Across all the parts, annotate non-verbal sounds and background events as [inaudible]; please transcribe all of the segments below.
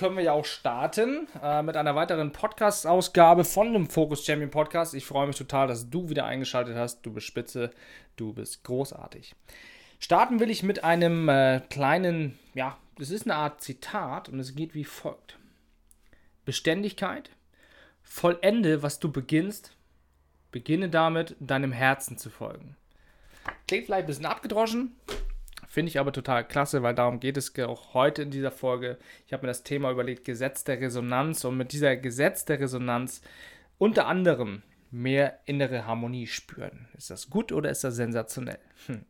Können wir ja auch starten äh, mit einer weiteren Podcast-Ausgabe von dem Focus Champion Podcast. Ich freue mich total, dass du wieder eingeschaltet hast. Du bist spitze, du bist großartig. Starten will ich mit einem äh, kleinen, ja, das ist eine Art Zitat und es geht wie folgt. Beständigkeit, vollende, was du beginnst, beginne damit, deinem Herzen zu folgen. Klingt vielleicht ein bisschen abgedroschen, Finde ich aber total klasse, weil darum geht es auch heute in dieser Folge. Ich habe mir das Thema überlegt, Gesetz der Resonanz und mit dieser Gesetz der Resonanz unter anderem mehr innere Harmonie spüren. Ist das gut oder ist das sensationell? Hm.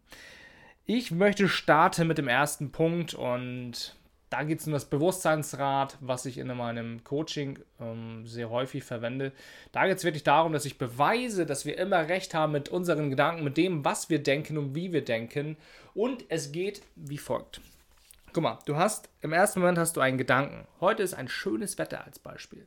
Ich möchte starten mit dem ersten Punkt und da geht es um das Bewusstseinsrad, was ich in meinem Coaching ähm, sehr häufig verwende. Da geht es wirklich darum, dass ich beweise, dass wir immer recht haben mit unseren Gedanken, mit dem, was wir denken und wie wir denken. Und es geht wie folgt. Guck mal, du hast im ersten Moment hast du einen Gedanken. Heute ist ein schönes Wetter als Beispiel.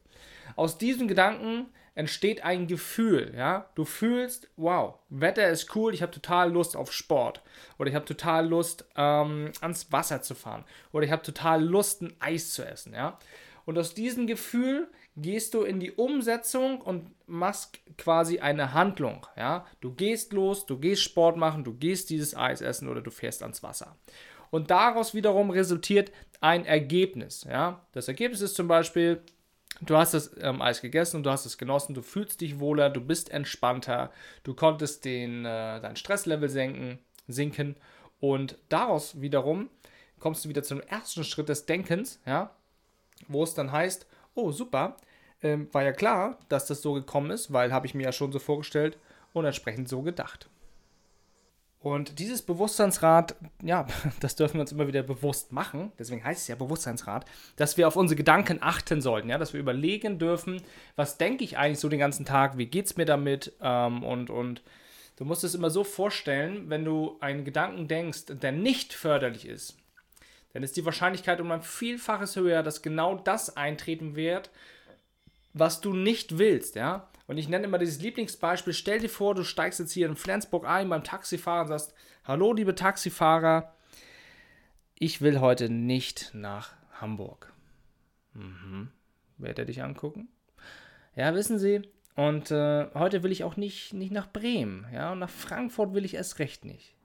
Aus diesem Gedanken entsteht ein Gefühl, ja? Du fühlst, wow, Wetter ist cool, ich habe total Lust auf Sport oder ich habe total Lust ähm, ans Wasser zu fahren oder ich habe total Lust ein Eis zu essen, ja? Und aus diesem Gefühl gehst du in die Umsetzung und machst quasi eine Handlung, ja? Du gehst los, du gehst Sport machen, du gehst dieses Eis essen oder du fährst ans Wasser. Und daraus wiederum resultiert ein Ergebnis, ja? Das Ergebnis ist zum Beispiel, Du hast das ähm, Eis gegessen und du hast es genossen, du fühlst dich wohler, du bist entspannter, du konntest den, äh, dein Stresslevel senken, sinken. Und daraus wiederum kommst du wieder zum ersten Schritt des Denkens, ja, wo es dann heißt, oh super, ähm, war ja klar, dass das so gekommen ist, weil habe ich mir ja schon so vorgestellt und entsprechend so gedacht. Und dieses Bewusstseinsrad, ja, [laughs] das dürfen wir uns immer wieder bewusst machen, deswegen heißt es ja Bewusstseinsrad, dass wir auf unsere Gedanken achten sollten, ja, dass wir überlegen dürfen, was denke ich eigentlich so den ganzen Tag, wie geht es mir damit ähm, und, und du musst es immer so vorstellen, wenn du einen Gedanken denkst, der nicht förderlich ist, dann ist die Wahrscheinlichkeit um ein Vielfaches höher, dass genau das eintreten wird, was du nicht willst, ja. Und ich nenne immer dieses Lieblingsbeispiel. Stell dir vor, du steigst jetzt hier in Flensburg ein beim Taxifahrer und sagst, hallo liebe Taxifahrer, ich will heute nicht nach Hamburg. Mhm. Wird er dich angucken? Ja, wissen Sie, und äh, heute will ich auch nicht, nicht nach Bremen, ja, und nach Frankfurt will ich erst recht nicht.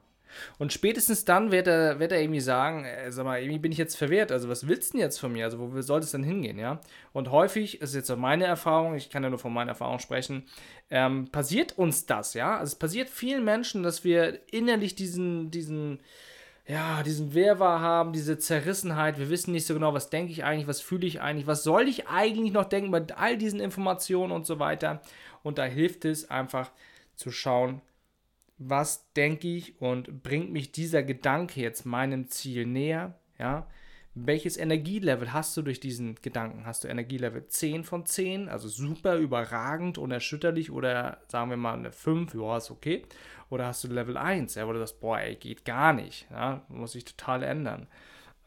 Und spätestens dann wird er, wird er irgendwie sagen, äh, sag mal, irgendwie bin ich jetzt verwehrt, also was willst du denn jetzt von mir? Also wo soll es denn hingehen, ja? Und häufig, ist jetzt auch meine Erfahrung, ich kann ja nur von meiner Erfahrung sprechen, ähm, passiert uns das, ja? Also es passiert vielen Menschen, dass wir innerlich diesen, diesen, ja, diesen Wirrwarr haben, diese Zerrissenheit, wir wissen nicht so genau, was denke ich eigentlich, was fühle ich eigentlich, was soll ich eigentlich noch denken bei all diesen Informationen und so weiter. Und da hilft es einfach zu schauen, was denke ich und bringt mich dieser Gedanke jetzt meinem Ziel näher? Ja? Welches Energielevel hast du durch diesen Gedanken? Hast du Energielevel 10 von 10, also super überragend, unerschütterlich oder sagen wir mal eine 5, ja, ist okay. Oder hast du Level 1, ja, wo du sagst, boah, ey, geht gar nicht, ja, muss sich total ändern.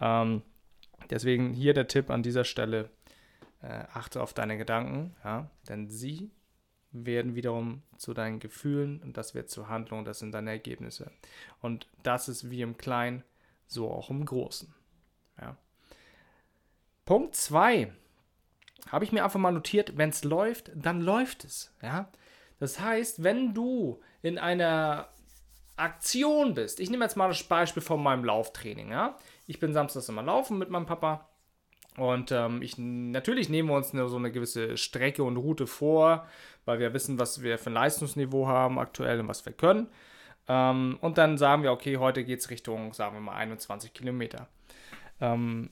Ähm, deswegen hier der Tipp an dieser Stelle, äh, achte auf deine Gedanken, ja, denn sie werden wiederum zu deinen Gefühlen und das wird zur Handlung, das sind deine Ergebnisse. Und das ist wie im Kleinen, so auch im Großen. Ja. Punkt 2 habe ich mir einfach mal notiert, wenn es läuft, dann läuft es. Ja? Das heißt, wenn du in einer Aktion bist, ich nehme jetzt mal das Beispiel von meinem Lauftraining. Ja? Ich bin samstags immer laufen mit meinem Papa und ähm, ich, natürlich nehmen wir uns eine, so eine gewisse Strecke und Route vor, weil wir wissen, was wir für ein Leistungsniveau haben aktuell und was wir können. Ähm, und dann sagen wir, okay, heute geht es Richtung, sagen wir mal, 21 Kilometer. Ähm,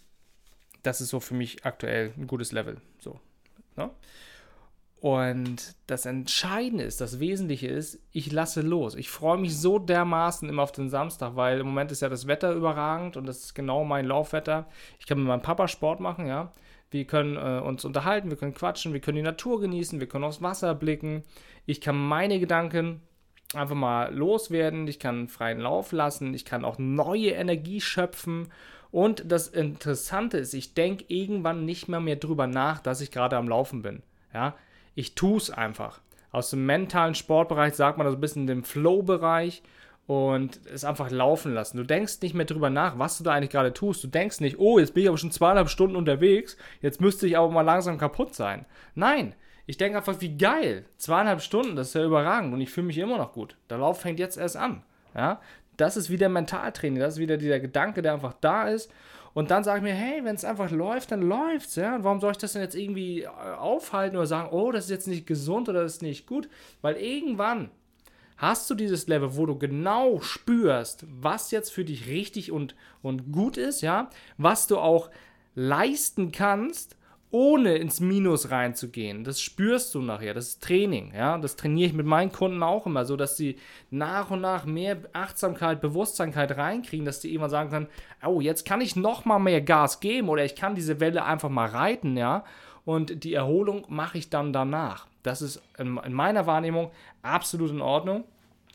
das ist so für mich aktuell ein gutes Level. So, ne? Und das Entscheidende ist, das Wesentliche ist, ich lasse los. Ich freue mich so dermaßen immer auf den Samstag, weil im Moment ist ja das Wetter überragend und das ist genau mein Laufwetter. Ich kann mit meinem Papa Sport machen, ja. Wir können äh, uns unterhalten, wir können quatschen, wir können die Natur genießen, wir können aufs Wasser blicken. Ich kann meine Gedanken einfach mal loswerden, ich kann freien Lauf lassen, ich kann auch neue Energie schöpfen. Und das Interessante ist, ich denke irgendwann nicht mehr mehr drüber nach, dass ich gerade am Laufen bin. Ja, ich tue es einfach. Aus dem mentalen Sportbereich sagt man das ein bisschen dem Flow-Bereich und es einfach laufen lassen. Du denkst nicht mehr drüber nach, was du da eigentlich gerade tust. Du denkst nicht, oh, jetzt bin ich aber schon zweieinhalb Stunden unterwegs, jetzt müsste ich aber mal langsam kaputt sein. Nein, ich denke einfach, wie geil. Zweieinhalb Stunden, das ist ja überragend und ich fühle mich immer noch gut. Der Lauf fängt jetzt erst an. Ja? Das ist wieder Mentaltraining, das ist wieder dieser Gedanke, der einfach da ist und dann sage ich mir, hey, wenn es einfach läuft, dann läuft's, ja. Und warum soll ich das denn jetzt irgendwie äh, aufhalten oder sagen, oh, das ist jetzt nicht gesund oder das ist nicht gut? Weil irgendwann hast du dieses Level, wo du genau spürst, was jetzt für dich richtig und, und gut ist, ja, was du auch leisten kannst ohne ins Minus reinzugehen. Das spürst du nachher. Das ist Training. Ja? Das trainiere ich mit meinen Kunden auch immer so, dass sie nach und nach mehr Achtsamkeit, Bewusstseinkeit reinkriegen, dass die irgendwann sagen können, oh, jetzt kann ich noch mal mehr Gas geben oder ich kann diese Welle einfach mal reiten, ja. Und die Erholung mache ich dann danach. Das ist in meiner Wahrnehmung absolut in Ordnung.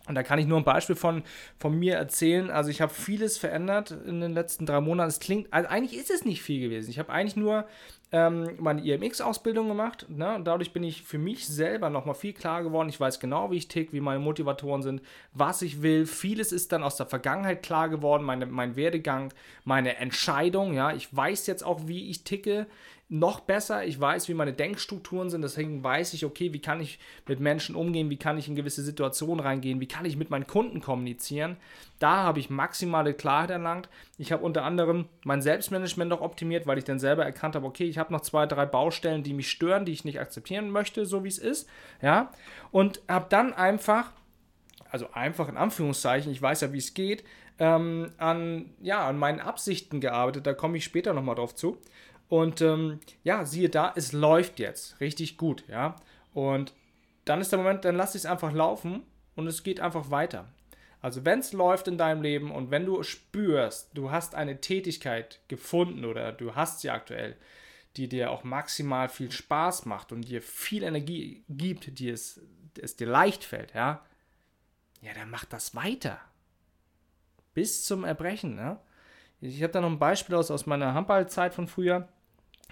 Und da kann ich nur ein Beispiel von, von mir erzählen. Also ich habe vieles verändert in den letzten drei Monaten. Es klingt, also eigentlich ist es nicht viel gewesen. Ich habe eigentlich nur ähm, meine IMX-Ausbildung gemacht. Ne? Und dadurch bin ich für mich selber nochmal viel klarer geworden. Ich weiß genau, wie ich tick, wie meine Motivatoren sind, was ich will. Vieles ist dann aus der Vergangenheit klar geworden, meine, mein Werdegang, meine Entscheidung. Ja? Ich weiß jetzt auch, wie ich ticke noch besser. Ich weiß, wie meine Denkstrukturen sind. Deswegen weiß ich, okay, wie kann ich mit Menschen umgehen, wie kann ich in gewisse Situationen reingehen, wie kann ich mit meinen Kunden kommunizieren. Da habe ich maximale Klarheit erlangt. Ich habe unter anderem mein Selbstmanagement noch optimiert, weil ich dann selber erkannt habe, okay, ich habe noch zwei, drei Baustellen, die mich stören, die ich nicht akzeptieren möchte, so wie es ist. Ja, und habe dann einfach also einfach in Anführungszeichen, ich weiß ja, wie es geht, ähm, an, ja, an meinen Absichten gearbeitet. Da komme ich später nochmal drauf zu. Und ähm, ja, siehe da, es läuft jetzt richtig gut, ja. Und dann ist der Moment, dann lass es einfach laufen und es geht einfach weiter. Also wenn es läuft in deinem Leben und wenn du spürst, du hast eine Tätigkeit gefunden oder du hast sie aktuell, die dir auch maximal viel Spaß macht und dir viel Energie gibt, die es, es dir leicht fällt, ja, ja, dann mach das weiter. Bis zum Erbrechen, ne? Ich habe da noch ein Beispiel aus, aus meiner Handballzeit von früher.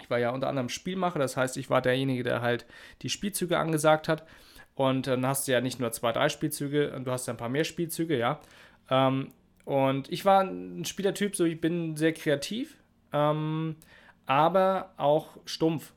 Ich war ja unter anderem Spielmacher, das heißt, ich war derjenige, der halt die Spielzüge angesagt hat. Und dann hast du ja nicht nur zwei, drei Spielzüge, du hast ja ein paar mehr Spielzüge, ja. Ähm, und ich war ein Spielertyp, so ich bin sehr kreativ, ähm, aber auch stumpf.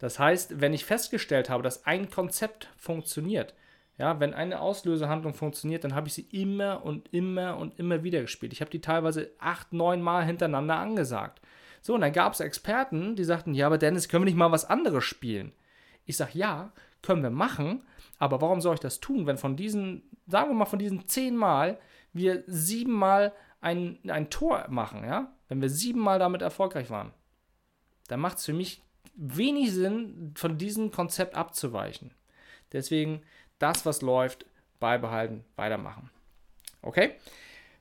Das heißt, wenn ich festgestellt habe, dass ein Konzept funktioniert, ja, wenn eine Auslösehandlung funktioniert, dann habe ich sie immer und immer und immer wieder gespielt. Ich habe die teilweise acht, neun Mal hintereinander angesagt. So, und dann gab es Experten, die sagten, ja, aber Dennis, können wir nicht mal was anderes spielen? Ich sage, ja, können wir machen, aber warum soll ich das tun, wenn von diesen, sagen wir mal, von diesen zehn Mal wir siebenmal ein, ein Tor machen, ja? Wenn wir siebenmal damit erfolgreich waren, dann macht es für mich wenig Sinn, von diesem Konzept abzuweichen. Deswegen das, was läuft, beibehalten, weitermachen. Okay?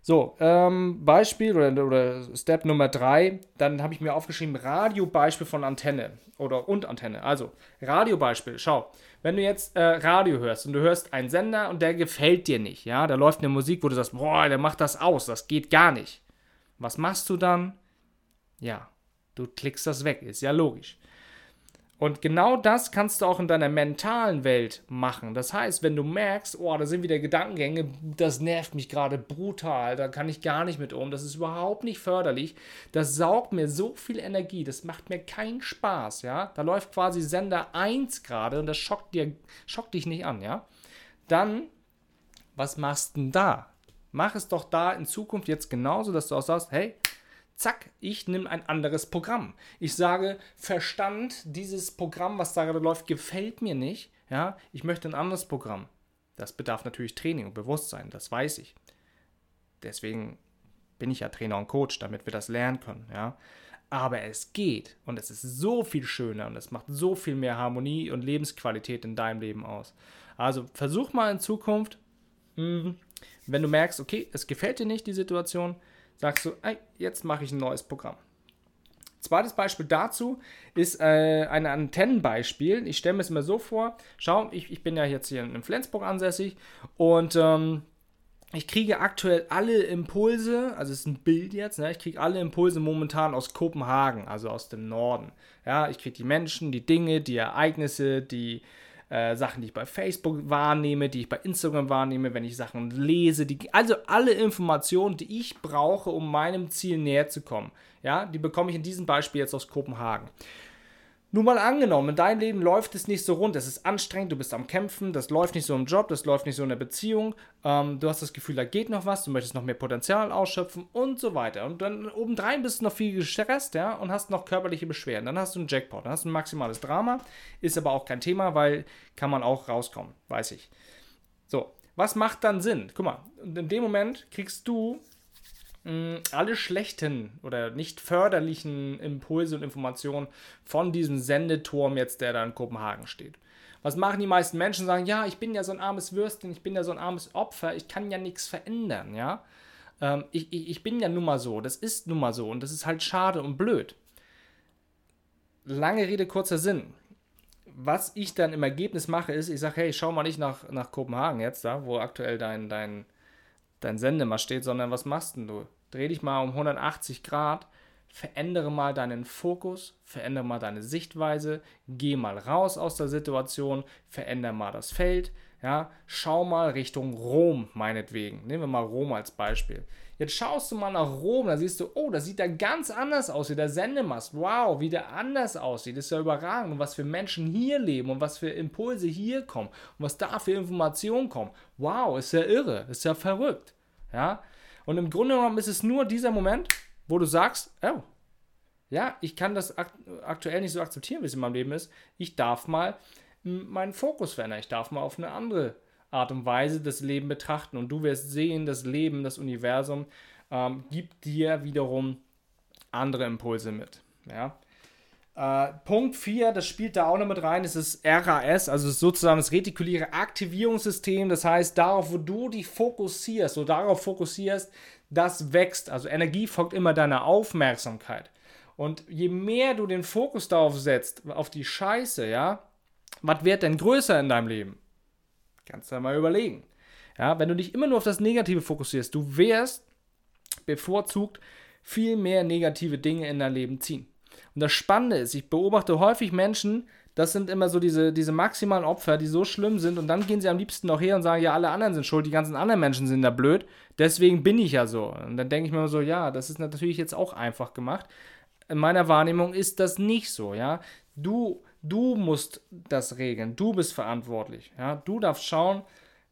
So, ähm, Beispiel oder, oder Step Nummer drei, dann habe ich mir aufgeschrieben, Radiobeispiel von Antenne oder und Antenne. Also, Radiobeispiel, schau, wenn du jetzt äh, Radio hörst und du hörst einen Sender und der gefällt dir nicht, ja, da läuft eine Musik, wo du sagst, boah, der macht das aus, das geht gar nicht. Was machst du dann? Ja, du klickst das weg, ist ja logisch. Und genau das kannst du auch in deiner mentalen Welt machen. Das heißt, wenn du merkst, oh, da sind wieder Gedankengänge, das nervt mich gerade brutal, da kann ich gar nicht mit um, das ist überhaupt nicht förderlich, das saugt mir so viel Energie, das macht mir keinen Spaß, ja. Da läuft quasi Sender 1 gerade und das schockt, dir, schockt dich nicht an, ja. Dann, was machst du denn da? Mach es doch da in Zukunft jetzt genauso, dass du auch sagst, hey, zack, ich nehme ein anderes Programm. Ich sage, Verstand, dieses Programm, was da gerade läuft, gefällt mir nicht. Ja, ich möchte ein anderes Programm. Das bedarf natürlich Training und Bewusstsein, das weiß ich. Deswegen bin ich ja Trainer und Coach, damit wir das lernen können. Ja. aber es geht und es ist so viel schöner und es macht so viel mehr Harmonie und Lebensqualität in deinem Leben aus. Also versuch mal in Zukunft, hm, wenn du merkst, okay, es gefällt dir nicht die Situation, sagst du, ey, jetzt mache ich ein neues Programm. Zweites Beispiel dazu ist äh, ein Antennenbeispiel. Ich stelle mir es mir so vor, schau, ich, ich bin ja jetzt hier in Flensburg ansässig und ähm, ich kriege aktuell alle Impulse, also es ist ein Bild jetzt, ne? ich kriege alle Impulse momentan aus Kopenhagen, also aus dem Norden. Ja, ich kriege die Menschen, die Dinge, die Ereignisse, die äh, Sachen, die ich bei Facebook wahrnehme, die ich bei Instagram wahrnehme, wenn ich Sachen lese, die, also alle Informationen, die ich brauche, um meinem Ziel näher zu kommen. Ja, die bekomme ich in diesem Beispiel jetzt aus Kopenhagen. Nur mal angenommen, in deinem Leben läuft es nicht so rund, es ist anstrengend, du bist am Kämpfen, das läuft nicht so im Job, das läuft nicht so in der Beziehung, ähm, du hast das Gefühl, da geht noch was, du möchtest noch mehr Potenzial ausschöpfen und so weiter. Und dann obendrein bist du noch viel gestresst, ja, und hast noch körperliche Beschwerden. Dann hast du einen Jackpot, dann hast du ein maximales Drama, ist aber auch kein Thema, weil kann man auch rauskommen, weiß ich. So, was macht dann Sinn? Guck mal, in dem Moment kriegst du alle schlechten oder nicht förderlichen Impulse und Informationen von diesem Sendeturm jetzt, der da in Kopenhagen steht. Was machen die meisten Menschen? Sagen, ja, ich bin ja so ein armes Würstchen, ich bin ja so ein armes Opfer, ich kann ja nichts verändern, ja. Ähm, ich, ich, ich bin ja nun mal so, das ist nun mal so und das ist halt schade und blöd. Lange Rede, kurzer Sinn. Was ich dann im Ergebnis mache, ist, ich sage, hey, schau mal nicht nach, nach Kopenhagen jetzt, da, wo aktuell dein, dein, dein Sendemast steht, sondern was machst denn du? Dreh dich mal um 180 Grad, verändere mal deinen Fokus, verändere mal deine Sichtweise, geh mal raus aus der Situation, verändere mal das Feld, ja, schau mal Richtung Rom, meinetwegen. Nehmen wir mal Rom als Beispiel. Jetzt schaust du mal nach Rom, da siehst du, oh, das sieht da ganz anders aus, wie der Sendemast. Wow, wie der anders aussieht. Das ist ja überragend. Und was für Menschen hier leben und was für Impulse hier kommen und was da für Informationen kommen. Wow, ist ja irre, ist ja verrückt. Ja, und im Grunde genommen ist es nur dieser Moment, wo du sagst, oh, ja, ich kann das aktuell nicht so akzeptieren, wie es in meinem Leben ist. Ich darf mal meinen Fokus verändern. Ich darf mal auf eine andere Art und Weise das Leben betrachten. Und du wirst sehen, das Leben, das Universum ähm, gibt dir wiederum andere Impulse mit. Ja. Äh, Punkt 4, das spielt da auch noch mit rein, das ist RAS, also sozusagen das retikuläre Aktivierungssystem. Das heißt, darauf, wo du dich fokussierst, so darauf fokussierst, das wächst. Also Energie folgt immer deiner Aufmerksamkeit. Und je mehr du den Fokus darauf setzt, auf die Scheiße, ja, was wird denn größer in deinem Leben? Kannst du mal überlegen. Ja, wenn du dich immer nur auf das Negative fokussierst, du wirst bevorzugt viel mehr negative Dinge in dein Leben ziehen. Und das Spannende ist, ich beobachte häufig Menschen, das sind immer so diese, diese maximalen Opfer, die so schlimm sind und dann gehen sie am liebsten noch her und sagen, ja, alle anderen sind schuld, die ganzen anderen Menschen sind da blöd, deswegen bin ich ja so. Und dann denke ich mir so, ja, das ist natürlich jetzt auch einfach gemacht. In meiner Wahrnehmung ist das nicht so, ja. Du, du musst das regeln, du bist verantwortlich, ja. Du darfst schauen,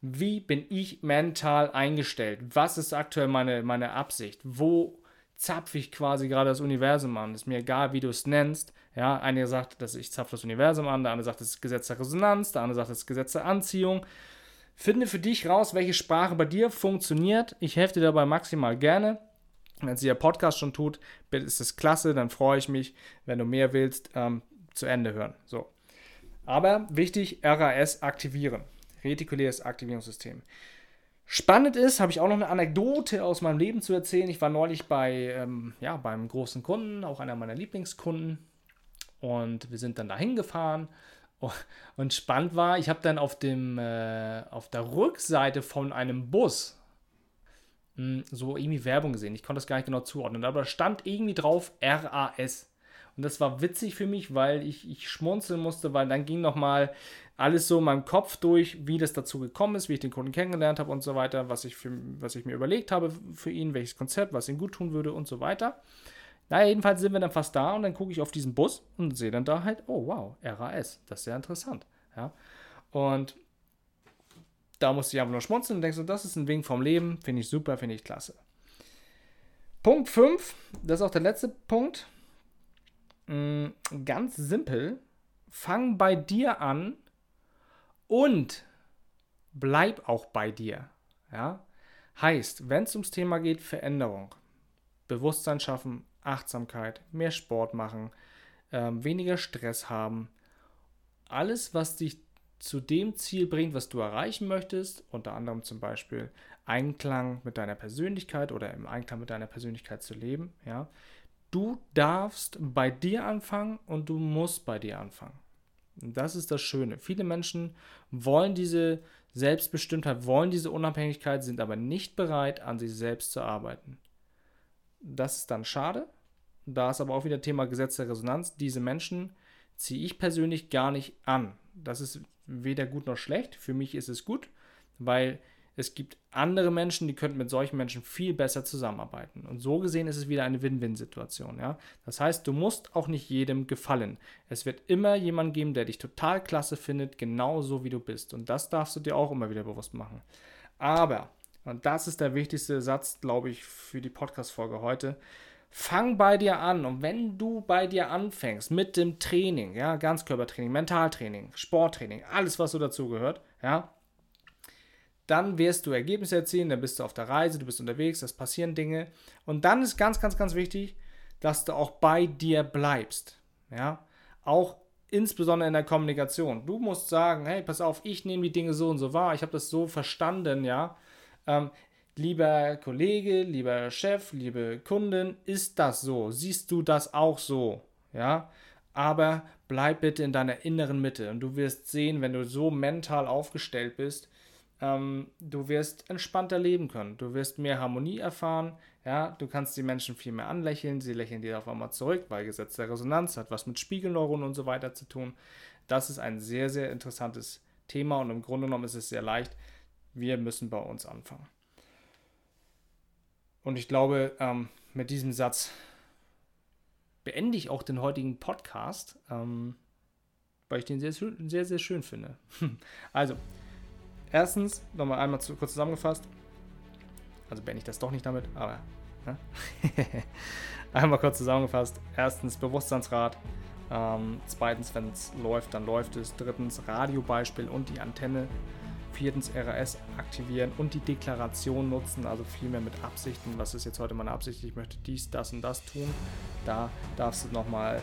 wie bin ich mental eingestellt? Was ist aktuell meine, meine Absicht? Wo zapfe ich quasi gerade das Universum an. Ist mir egal, wie du es nennst. Ja, einer sagt, dass ich zapfe das Universum an, der andere sagt, das ist Gesetz der Resonanz, der andere sagt, das ist Gesetz der Anziehung. Finde für dich raus, welche Sprache bei dir funktioniert. Ich helfe dir dabei maximal gerne. Wenn es der Podcast schon tut, ist es klasse, dann freue ich mich, wenn du mehr willst, ähm, zu Ende hören. So. Aber wichtig, RAS aktivieren. Retikuläres Aktivierungssystem. Spannend ist, habe ich auch noch eine Anekdote aus meinem Leben zu erzählen. Ich war neulich bei, ähm, ja, beim großen Kunden, auch einer meiner Lieblingskunden. Und wir sind dann dahin gefahren. [laughs] Und spannend war, ich habe dann auf, dem, äh, auf der Rückseite von einem Bus mh, hm, so irgendwie Werbung gesehen. Ich konnte das gar nicht genau zuordnen. Aber da stand irgendwie drauf RAS. Und das war witzig für mich, weil ich, ich schmunzeln musste, weil dann ging nochmal alles so in meinem Kopf durch, wie das dazu gekommen ist, wie ich den Kunden kennengelernt habe und so weiter, was ich, für, was ich mir überlegt habe für ihn, welches Konzept, was ihm gut tun würde und so weiter. Naja, jedenfalls sind wir dann fast da und dann gucke ich auf diesen Bus und sehe dann da halt, oh wow, RAS, das ist sehr interessant. Ja? Und da musste ich einfach nur schmunzeln und denke so, das ist ein Wink vom Leben, finde ich super, finde ich klasse. Punkt 5, das ist auch der letzte Punkt. Mm, ganz simpel, fang bei dir an, und bleib auch bei dir. Ja? Heißt, wenn es ums Thema geht, Veränderung, Bewusstsein schaffen, Achtsamkeit, mehr Sport machen, ähm, weniger Stress haben. Alles, was dich zu dem Ziel bringt, was du erreichen möchtest, unter anderem zum Beispiel Einklang mit deiner Persönlichkeit oder im Einklang mit deiner Persönlichkeit zu leben, ja. Du darfst bei dir anfangen und du musst bei dir anfangen. Das ist das Schöne. Viele Menschen wollen diese Selbstbestimmtheit, wollen diese Unabhängigkeit, sind aber nicht bereit, an sich selbst zu arbeiten. Das ist dann schade. Da ist aber auch wieder Thema Gesetz der Resonanz. Diese Menschen ziehe ich persönlich gar nicht an. Das ist weder gut noch schlecht. Für mich ist es gut, weil es gibt andere Menschen, die könnten mit solchen Menschen viel besser zusammenarbeiten. Und so gesehen ist es wieder eine Win-Win-Situation. Ja? Das heißt, du musst auch nicht jedem gefallen. Es wird immer jemanden geben, der dich total klasse findet, genauso wie du bist. Und das darfst du dir auch immer wieder bewusst machen. Aber, und das ist der wichtigste Satz, glaube ich, für die Podcast-Folge heute, Fang bei dir an und wenn du bei dir anfängst mit dem Training, ja, Ganzkörpertraining, Mentaltraining, Sporttraining, alles was so dazu gehört, ja, dann wirst du Ergebnisse erzielen, dann bist du auf der Reise, du bist unterwegs, es passieren Dinge und dann ist ganz, ganz, ganz wichtig, dass du auch bei dir bleibst, ja, auch insbesondere in der Kommunikation. Du musst sagen, hey, pass auf, ich nehme die Dinge so und so wahr, ich habe das so verstanden, ja. Ähm, Lieber Kollege, lieber Chef, liebe Kundin, ist das so? Siehst du das auch so? Ja, aber bleib bitte in deiner inneren Mitte und du wirst sehen, wenn du so mental aufgestellt bist, ähm, du wirst entspannter leben können. Du wirst mehr Harmonie erfahren. Ja, du kannst die Menschen viel mehr anlächeln. Sie lächeln dir auf einmal zurück, weil Gesetz der Resonanz hat was mit Spiegelneuronen und so weiter zu tun. Das ist ein sehr, sehr interessantes Thema und im Grunde genommen ist es sehr leicht. Wir müssen bei uns anfangen. Und ich glaube, ähm, mit diesem Satz beende ich auch den heutigen Podcast, ähm, weil ich den sehr, sehr, sehr schön finde. [laughs] also, erstens, nochmal einmal zu, kurz zusammengefasst. Also beende ich das doch nicht damit, aber. Ne? [laughs] einmal kurz zusammengefasst. Erstens, Bewusstseinsrad. Ähm, zweitens, wenn es läuft, dann läuft es. Drittens, Radiobeispiel und die Antenne Viertens RAS aktivieren und die Deklaration nutzen, also vielmehr mit Absichten. Was ist jetzt heute meine Absicht? Ich möchte dies, das und das tun. Da darfst du nochmal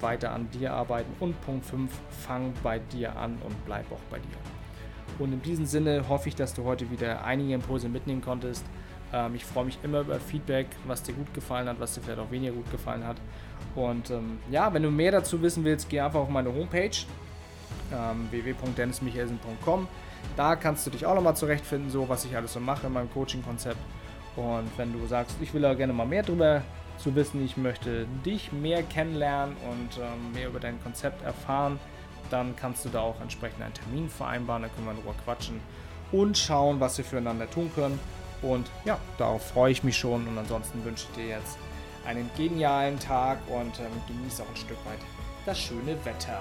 weiter an dir arbeiten. Und Punkt 5, fang bei dir an und bleib auch bei dir. Und in diesem Sinne hoffe ich, dass du heute wieder einige Impulse mitnehmen konntest. Ähm, ich freue mich immer über Feedback, was dir gut gefallen hat, was dir vielleicht auch weniger gut gefallen hat. Und ähm, ja, wenn du mehr dazu wissen willst, geh einfach auf meine Homepage ähm, www.dennismichelsen.com. Da kannst du dich auch nochmal zurechtfinden, so was ich alles so mache in meinem Coaching-Konzept. Und wenn du sagst, ich will da gerne mal mehr drüber zu wissen, ich möchte dich mehr kennenlernen und ähm, mehr über dein Konzept erfahren, dann kannst du da auch entsprechend einen Termin vereinbaren, dann können wir darüber quatschen und schauen, was wir füreinander tun können. Und ja, darauf freue ich mich schon und ansonsten wünsche ich dir jetzt einen genialen Tag und ähm, genieße auch ein Stück weit das schöne Wetter.